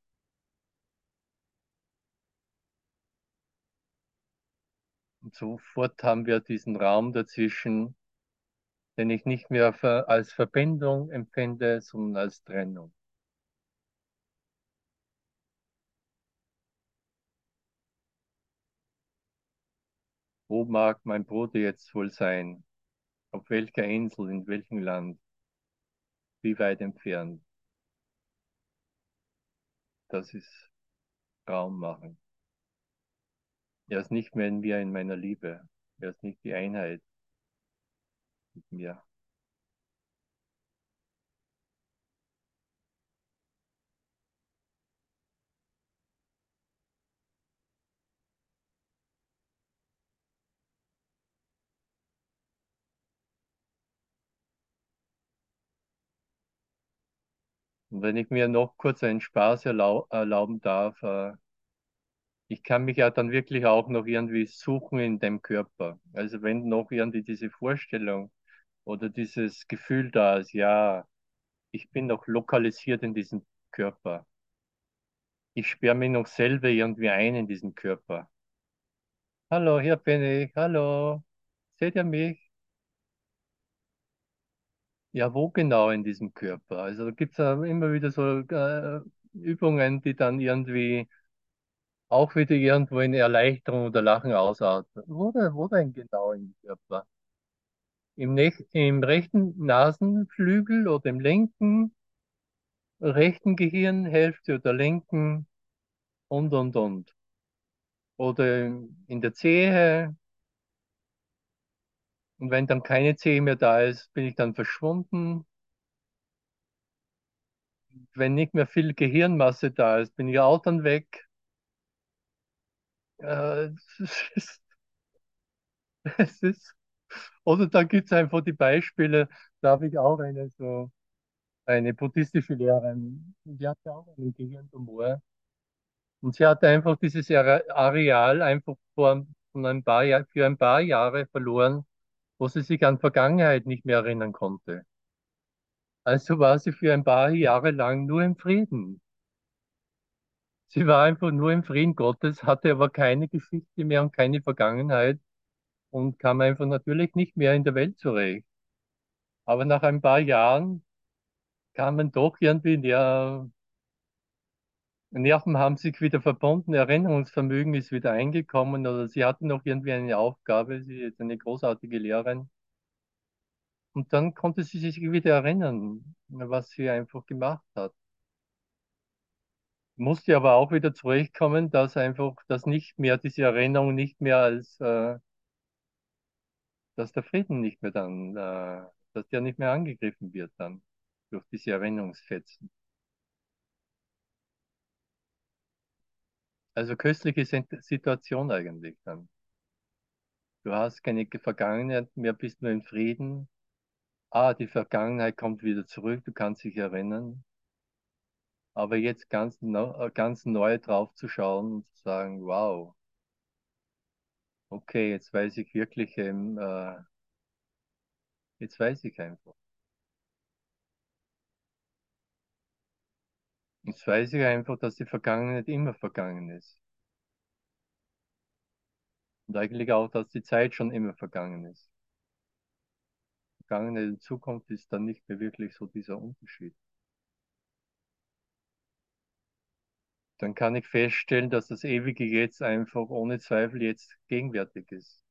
Sofort haben wir diesen Raum dazwischen, den ich nicht mehr als Verbindung empfinde, sondern als Trennung. Wo mag mein Bruder jetzt wohl sein? Auf welcher Insel, in welchem Land? Wie weit entfernt? Das ist Raum machen. Er ist nicht mehr in mir, in meiner Liebe. Er ist nicht die Einheit mit mir. Und wenn ich mir noch kurz einen Spaß erlau erlauben darf, äh, ich kann mich ja dann wirklich auch noch irgendwie suchen in dem Körper. Also wenn noch irgendwie diese Vorstellung oder dieses Gefühl da ist, ja, ich bin noch lokalisiert in diesem Körper. Ich sperre mich noch selber irgendwie ein in diesen Körper. Hallo, hier bin ich. Hallo. Seht ihr mich? Ja, wo genau in diesem Körper? Also da gibt es immer wieder so äh, Übungen, die dann irgendwie auch wieder irgendwo in Erleichterung oder Lachen ausatmen. Wo, denn, wo denn genau im Körper? Im, Im rechten Nasenflügel oder im linken, rechten Gehirnhälfte oder linken und, und, und. Oder in der Zehe. Und wenn dann keine Zehe mehr da ist, bin ich dann verschwunden. wenn nicht mehr viel Gehirnmasse da ist, bin ich auch dann weg. Es ist, es ist, oder da gibt es einfach die Beispiele, da habe ich auch eine so eine buddhistische Lehrerin, die hatte auch einen Gehirntumor. Und sie hatte einfach dieses Are- Areal einfach vor, von ein paar Jahr, für ein paar Jahre verloren, wo sie sich an Vergangenheit nicht mehr erinnern konnte. Also war sie für ein paar Jahre lang nur im Frieden. Sie war einfach nur im Frieden Gottes, hatte aber keine Geschichte mehr und keine Vergangenheit und kam einfach natürlich nicht mehr in der Welt zurecht. Aber nach ein paar Jahren kamen doch irgendwie der Nerven haben sich wieder verbunden, Erinnerungsvermögen ist wieder eingekommen oder sie hatten noch irgendwie eine Aufgabe, sie ist eine großartige Lehrerin. Und dann konnte sie sich wieder erinnern, was sie einfach gemacht hat. Musste aber auch wieder zurechtkommen, dass einfach, dass nicht mehr diese Erinnerung nicht mehr als, äh, dass der Frieden nicht mehr dann, äh, dass der nicht mehr angegriffen wird dann durch diese Erinnerungsfetzen. Also köstliche Sit- Situation eigentlich dann. Du hast keine Vergangenheit mehr, bist nur in Frieden. Ah, die Vergangenheit kommt wieder zurück, du kannst dich erinnern. Aber jetzt ganz, ganz neu drauf zu schauen und zu sagen, wow, okay, jetzt weiß ich wirklich, ähm, äh, jetzt weiß ich einfach. Jetzt weiß ich einfach, dass die Vergangenheit immer vergangen ist. Und eigentlich auch, dass die Zeit schon immer vergangen ist. Vergangenheit und Zukunft ist dann nicht mehr wirklich so dieser Unterschied. Dann kann ich feststellen, dass das ewige Jetzt einfach ohne Zweifel jetzt gegenwärtig ist.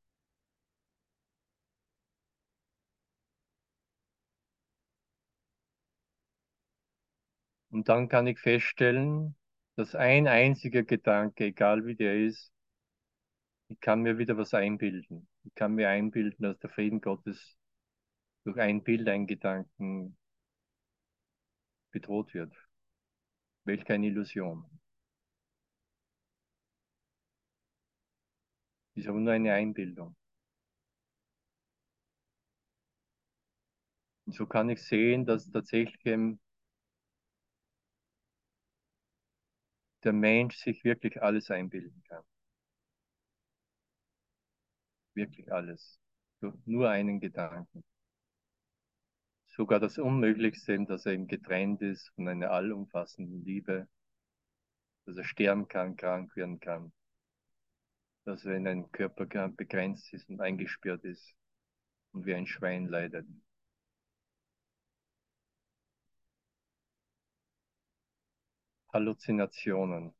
Und dann kann ich feststellen, dass ein einziger Gedanke, egal wie der ist, ich kann mir wieder was einbilden. Ich kann mir einbilden, dass der Frieden Gottes durch ein Bild, ein Gedanken bedroht wird. Welch eine Illusion. Ist aber nur eine Einbildung. Und so kann ich sehen, dass tatsächlich der Mensch sich wirklich alles einbilden kann. Wirklich alles. Nur einen Gedanken. Sogar das Unmöglichste, dass er eben getrennt ist von einer allumfassenden Liebe, dass er sterben kann, krank werden kann, dass er in einem Körper begrenzt ist und eingesperrt ist und wie ein Schwein leidet. Halluzinationen.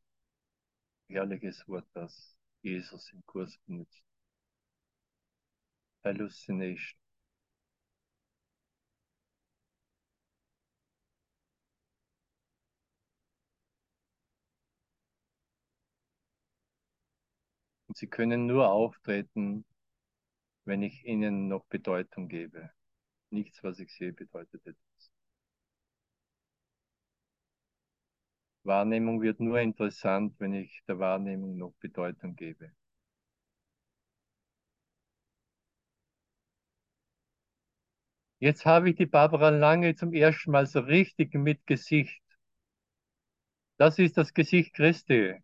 Herrliches Wort, das Jesus im Kurs benutzt. Hallucination. Und sie können nur auftreten, wenn ich ihnen noch Bedeutung gebe. Nichts, was ich sehe, bedeutet etwas. Wahrnehmung wird nur interessant, wenn ich der Wahrnehmung noch Bedeutung gebe. Jetzt habe ich die Barbara Lange zum ersten Mal so richtig mit Gesicht. Das ist das Gesicht Christi.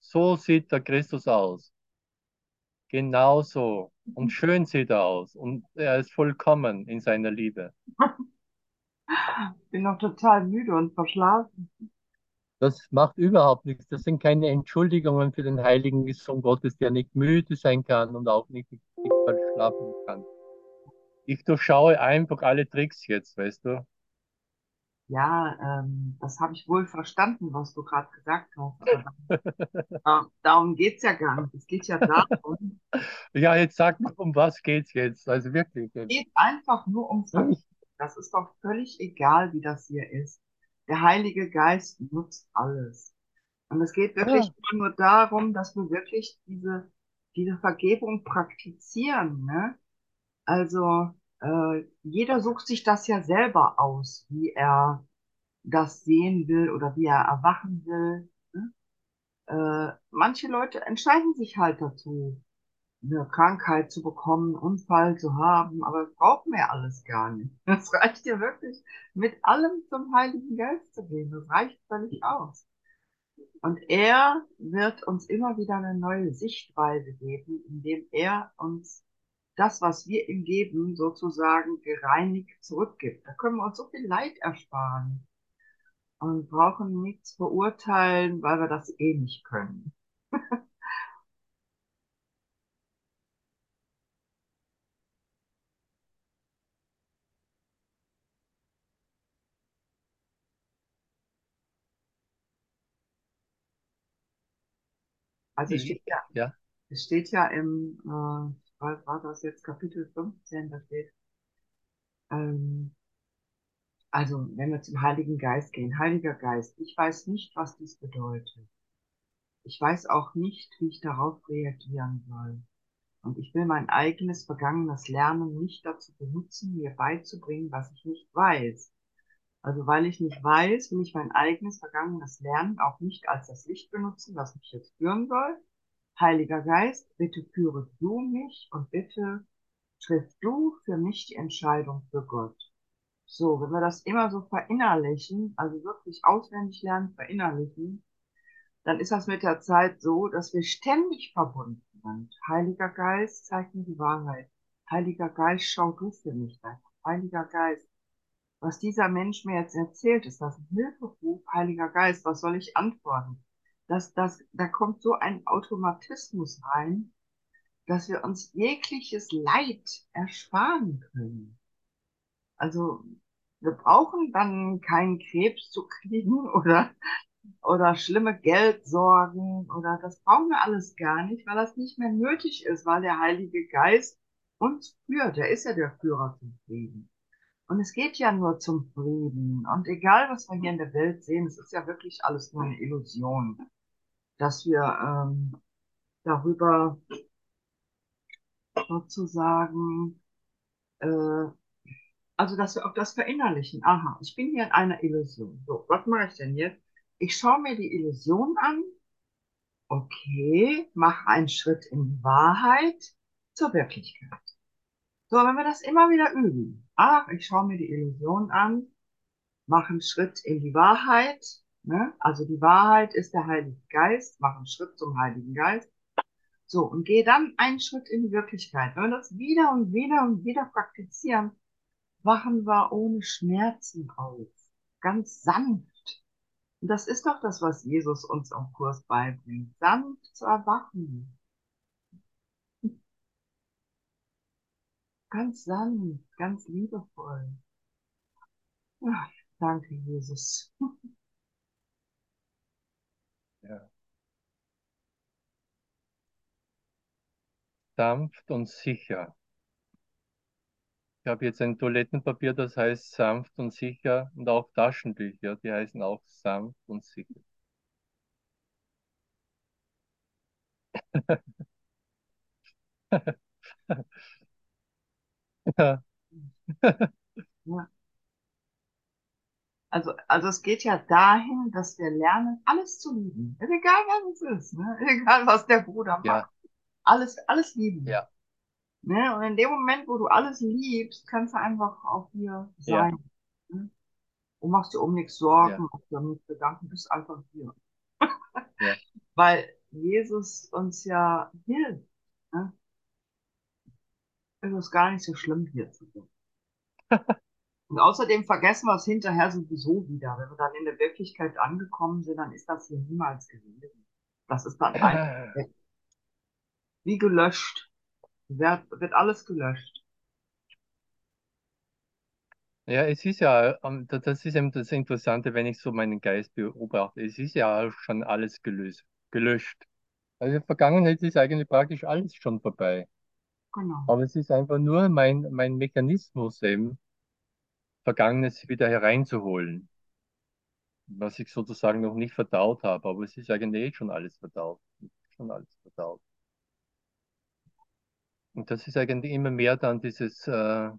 So sieht der Christus aus. Genauso. Und schön sieht er aus. Und er ist vollkommen in seiner Liebe. Bin noch total müde und verschlafen. Das macht überhaupt nichts. Das sind keine Entschuldigungen für den heiligen Sohn Gottes, der nicht müde sein kann und auch nicht, nicht verschlafen kann. Ich durchschaue einfach alle Tricks jetzt, weißt du? Ja, ähm, das habe ich wohl verstanden, was du gerade gesagt hast. Aber da, darum geht's ja gar nicht. Es geht ja darum, Ja, jetzt sag mal, um was geht's jetzt? Also wirklich. es geht einfach nur um Vergebung. Das ist doch völlig egal, wie das hier ist. Der Heilige Geist nutzt alles. Und es geht wirklich Ja. nur darum, dass wir wirklich diese, diese Vergebung praktizieren. Ne? Also äh, jeder sucht sich das ja selber aus, wie er, das sehen will oder wie er erwachen will. Ne? Äh, manche Leute entscheiden sich halt dazu, eine Krankheit zu bekommen, einen Unfall zu haben, aber das brauchen wir alles gar nicht. Das reicht dir wirklich, mit allem zum Heiligen Geist zu gehen. Das reicht völlig aus. Und er wird uns immer wieder eine neue Sichtweise geben, indem er uns das, was wir ihm geben, sozusagen gereinigt zurückgibt. Da können wir uns so viel Leid ersparen und brauchen nichts verurteilen, weil wir das eh nicht können. Also es steht ja, Ja, es steht ja im, äh, was war das jetzt, Kapitel 15, da steht, ähm, also wenn wir zum Heiligen Geist gehen, Heiliger Geist, ich weiß nicht, was dies bedeutet. Ich weiß auch nicht, wie ich darauf reagieren soll. Und ich will mein eigenes vergangenes Lernen nicht dazu benutzen, mir beizubringen, was ich nicht weiß. Also weil ich nicht weiß, will ich mein eigenes vergangenes Lernen auch nicht als das Licht benutzen, das mich jetzt führen soll. Heiliger Geist, bitte führe du mich und bitte triff du für mich die Entscheidung für Gott. So, wenn wir das immer so verinnerlichen, also wirklich auswendig lernen, verinnerlichen, dann ist das mit der Zeit so, dass wir ständig verbunden sind. Heiliger Geist, zeig mir die Wahrheit. Heiliger Geist, schau du für mich da. Heiliger Geist, was dieser Mensch mir jetzt erzählt, ist das ein Hilferuf, Heiliger Geist, was soll ich antworten? Das, das, da kommt so ein Automatismus rein, dass wir uns jegliches Leid ersparen können. Also wir brauchen dann keinen Krebs zu kriegen oder, oder schlimme Geldsorgen oder das brauchen wir alles gar nicht, weil das nicht mehr nötig ist, weil der Heilige Geist uns führt. Er ist ja der Führer zum Frieden. Und es geht ja nur zum Frieden. Und egal, was wir hier in der Welt sehen, es ist ja wirklich alles nur eine Illusion, dass wir ähm, darüber sozusagen, äh, also dass wir auch das verinnerlichen. Aha, ich bin hier in einer Illusion. So, was mache ich denn jetzt? Ich schaue mir die Illusion an. Okay, mache einen Schritt in die Wahrheit zur Wirklichkeit. So, wenn wir das immer wieder üben. Ach, ich schaue mir die Illusion an, mache einen Schritt in die Wahrheit. Ne? Also die Wahrheit ist der Heilige Geist, mache einen Schritt zum Heiligen Geist. So, und gehe dann einen Schritt in die Wirklichkeit. Wenn wir das wieder und wieder und wieder praktizieren, wachen wir ohne Schmerzen auf. Ganz sanft. Und das ist doch das, was Jesus uns am Kurs beibringt. Sanft zu erwachen. Ganz sanft, ganz liebevoll. Ach, danke, Jesus. ja. Sanft und sicher. Ich habe jetzt ein Toilettenpapier, das heißt sanft und sicher und auch Taschentücher, die heißen auch sanft und sicher. Ja. Ja. Also, also es geht ja dahin, dass wir lernen, alles zu lieben. Ist Egal was es ist, ne? Egal was der Bruder macht. Ja, Alles, alles lieben. ja, Ne? Und in dem Moment, wo du alles liebst, kannst du einfach auch hier ja, sein. Ne? Und machst dir um nichts Sorgen, ja, machst dir nichts Gedanken, bist einfach hier. ja, Weil Jesus uns ja hilft. Ne? Es ist gar nicht so schlimm hier zu sein. Und außerdem vergessen wir es hinterher sowieso wieder. Wenn wir dann in der Wirklichkeit angekommen sind, dann ist das hier niemals gewesen. Das ist dann einfach. Wie gelöscht. Wird, wird alles gelöscht. Ja, es ist ja, ähm, da- das ist eben das Interessante, wenn ich so meinen Geist beobachte. Es ist ja schon alles gelöst, gelöscht. Also in der Vergangenheit ist eigentlich praktisch alles schon vorbei. Genau. Aber es ist einfach nur mein, mein Mechanismus eben, Vergangenes wieder hereinzuholen, was ich sozusagen noch nicht verdaut habe. Aber es ist eigentlich eh schon alles verdaut. Schon alles verdaut. Und das ist eigentlich immer mehr dann dieses, äh,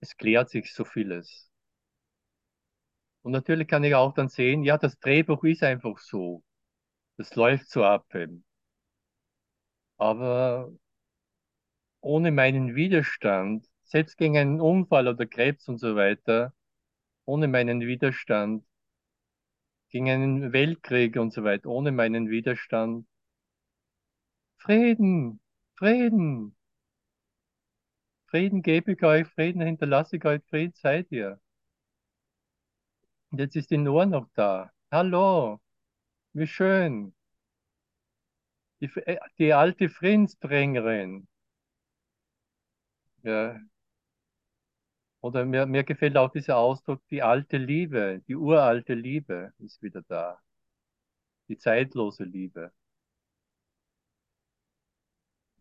es klärt sich so vieles. Und natürlich kann ich auch dann sehen, ja, das Drehbuch ist einfach so. Das läuft so ab eben. Aber ohne meinen Widerstand, selbst gegen einen Unfall oder Krebs und so weiter, ohne meinen Widerstand, gegen einen Weltkrieg und so weiter, ohne meinen Widerstand, Frieden, Frieden, Frieden gebe ich euch, Frieden hinterlasse ich euch, Frieden seid ihr. Und jetzt ist die Noah noch da. Hallo, wie schön. Die, äh, die alte Friedensbringerin. Ja. Oder mir, mir gefällt auch dieser Ausdruck, die alte Liebe, die uralte Liebe ist wieder da. Die zeitlose Liebe.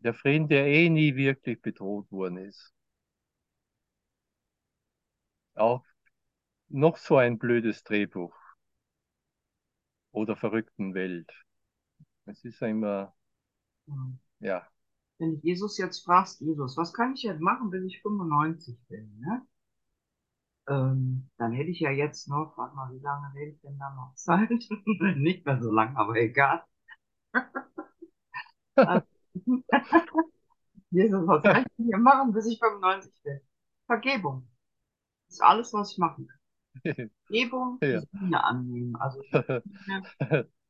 Der Frieden, der eh nie wirklich bedroht worden ist. Auch noch so ein blödes Drehbuch oder verrückten Welt. Es ist ja immer, Mhm. ja, Wenn ich Jesus jetzt fragst, Jesus, was kann ich jetzt machen, bis ich 95 bin, ne? Ähm, dann hätte ich ja jetzt noch, warte mal, wie lange rede ich denn da noch Zeit? Nicht mehr so lang, aber egal. Also, Jesus, was kann ich hier machen, bis ich 95 bin? Vergebung. Das ist alles, was ich machen kann. Vergebung, Ja. Sühne annehmen. Also mehr,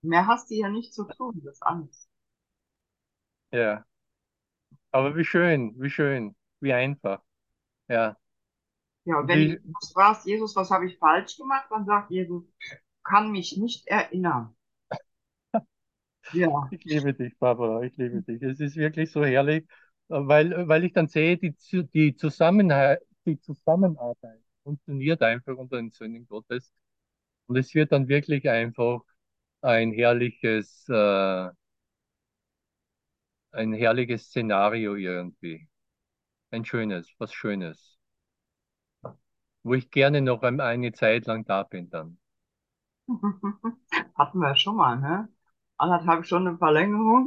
mehr hast du ja nicht zu tun, das ist alles. ja. Aber wie schön, wie schön, wie einfach. Ja, Ja, und wenn wie, du fragst, Jesus, was habe ich falsch gemacht, dann sagt Jesus, kann mich nicht erinnern. Ja, ich liebe dich, Barbara, ich liebe dich. Es ist wirklich so herrlich, weil, weil ich dann sehe, die, die Zusammenhalt, die Zusammenarbeit funktioniert einfach unter den Söhnen Gottes. Und es wird dann wirklich einfach ein herrliches, äh, ein herrliches Szenario irgendwie. Ein schönes, was Schönes, wo ich gerne noch ein- eine Zeit lang da bin dann. hatten wir schon mal, ne? Anderthalb Stunden Verlängerung.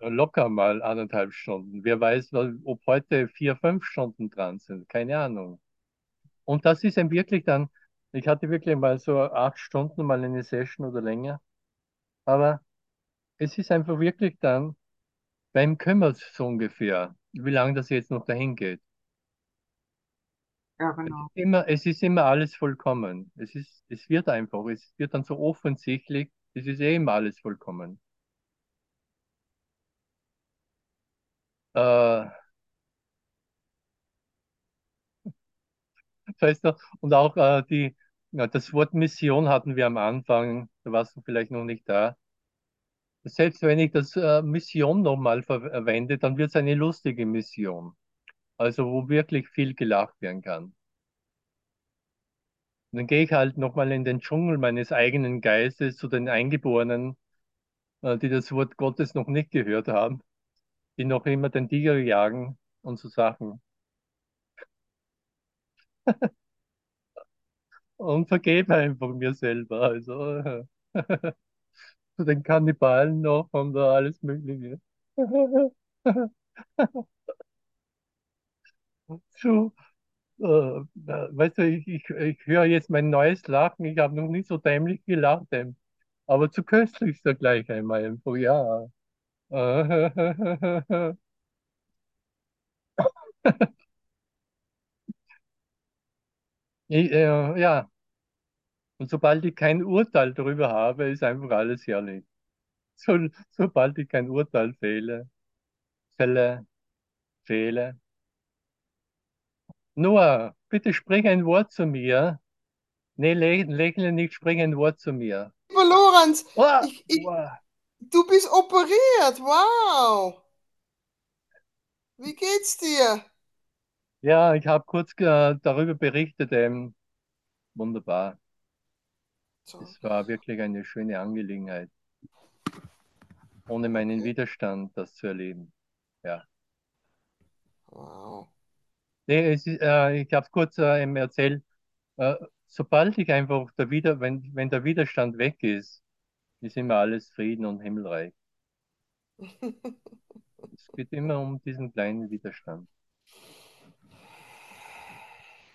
Locker mal anderthalb Stunden. Wer weiß, ob heute vier, fünf Stunden dran sind. Keine Ahnung. Und das ist dann wirklich dann, ich hatte wirklich mal so acht Stunden mal eine Session oder länger. Aber es ist einfach wirklich dann, beim kümmert so ungefähr, wie lange das jetzt noch dahin geht. Ja, Es genau. ist immer, es ist immer alles vollkommen. Es ist, es wird einfach, es wird dann so offensichtlich, es ist eh immer alles vollkommen. Äh, weißt du, und auch äh, die, ja, das Wort Mission hatten wir am Anfang, da warst du vielleicht noch nicht da. Selbst wenn ich das äh, Mission nochmal verwende, dann wird es eine lustige Mission. Also wo wirklich viel gelacht werden kann. Und dann gehe ich halt nochmal in den Dschungel meines eigenen Geistes zu den Eingeborenen, äh, die das Wort Gottes noch nicht gehört haben, die noch immer den Tiger jagen und so Sachen. Und vergebe einfach mir selber. Also zu den Kannibalen noch und äh, alles Mögliche. Zu, weißt du, ich, ich, ich höre jetzt mein neues Lachen. Ich habe noch nie so dämlich gelacht, ähm, aber zu köstlich ist er gleich einmal einfach, ja. Ich, äh, ja, und sobald ich kein Urteil darüber habe, ist einfach alles herrlich. So, sobald ich kein Urteil fehle, fälle, fehle. Noah, bitte sprich ein Wort zu mir. Nee, lä lächle nicht, sprich ein Wort zu mir. Lieber Lorenz, Oh, ich, ich, wow. du bist operiert. Wow. Wie geht's dir? Ja, ich habe kurz äh, darüber berichtet. Ähm, wunderbar. So. Es war wirklich eine schöne Angelegenheit, ohne meinen Widerstand das zu erleben. Ja. Wow. Nee, es ist, äh, ich habe es kurz äh, eben erzählt. Äh, sobald ich einfach der Wider wenn, wenn der Widerstand weg ist, ist immer alles Frieden und Himmelreich. Es geht immer um diesen kleinen Widerstand.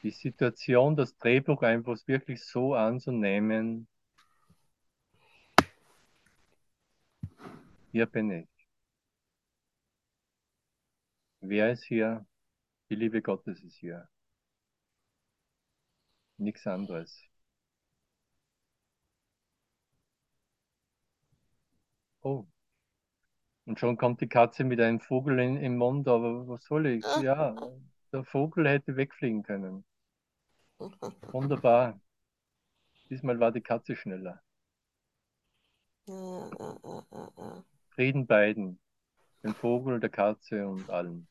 die Situation, das Drehbuch einfach wirklich so anzunehmen, hier bin ich. Wer ist hier? Die Liebe Gottes ist hier. Nichts anderes. Oh. Und schon kommt die Katze mit einem Vogel in, im Mund, aber was soll ich? Ja, der Vogel hätte wegfliegen können. Wunderbar. Diesmal war die Katze schneller. Frieden beiden. Dem Vogel, der Katze und allen.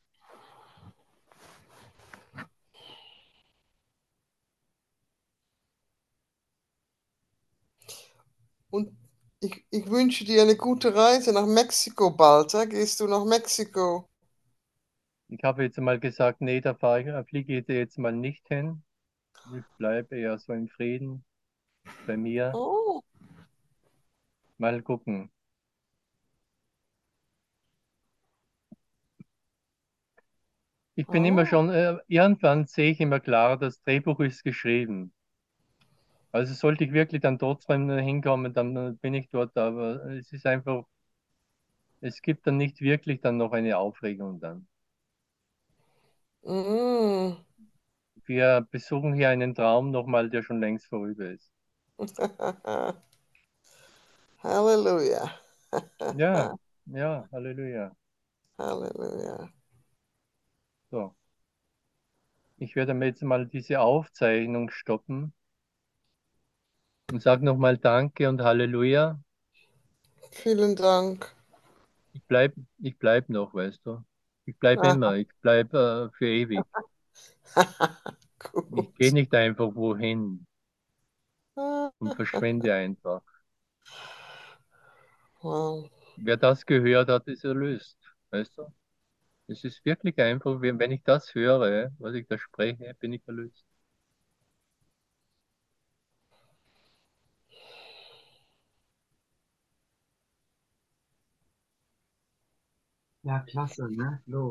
Und ich, ich wünsche dir eine gute Reise nach Mexiko bald. Ja? Gehst du nach Mexiko? Ich habe jetzt mal gesagt, nee, da fahre ich, da fliege ich jetzt mal nicht hin. Ich bleibe eher so im Frieden bei mir. Oh, Mal gucken. Ich bin immer Oh. schon, äh, irgendwann sehe ich immer klar, das Drehbuch ist geschrieben. Also sollte ich wirklich dann trotzdem hinkommen, dann äh, bin ich dort, aber es ist einfach, es gibt dann nicht wirklich dann noch eine Aufregung dann. mm. Wir besuchen hier einen Traum nochmal, der schon längst vorüber ist. Halleluja. Ja, ja, Halleluja. Halleluja. So. Ich werde mir jetzt mal diese Aufzeichnung stoppen und sage nochmal Danke und Halleluja. Vielen Dank. Ich bleib, ich bleib noch, weißt du. Ich bleib Aha. immer, ich bleib äh, für ewig. Ich gehe nicht einfach wohin und verschwinde einfach. Wow. Wer das gehört hat, ist erlöst, weißt du. Es ist wirklich einfach, wenn ich das höre, was ich da spreche, bin ich erlöst. Ja, klasse, ne? Flo,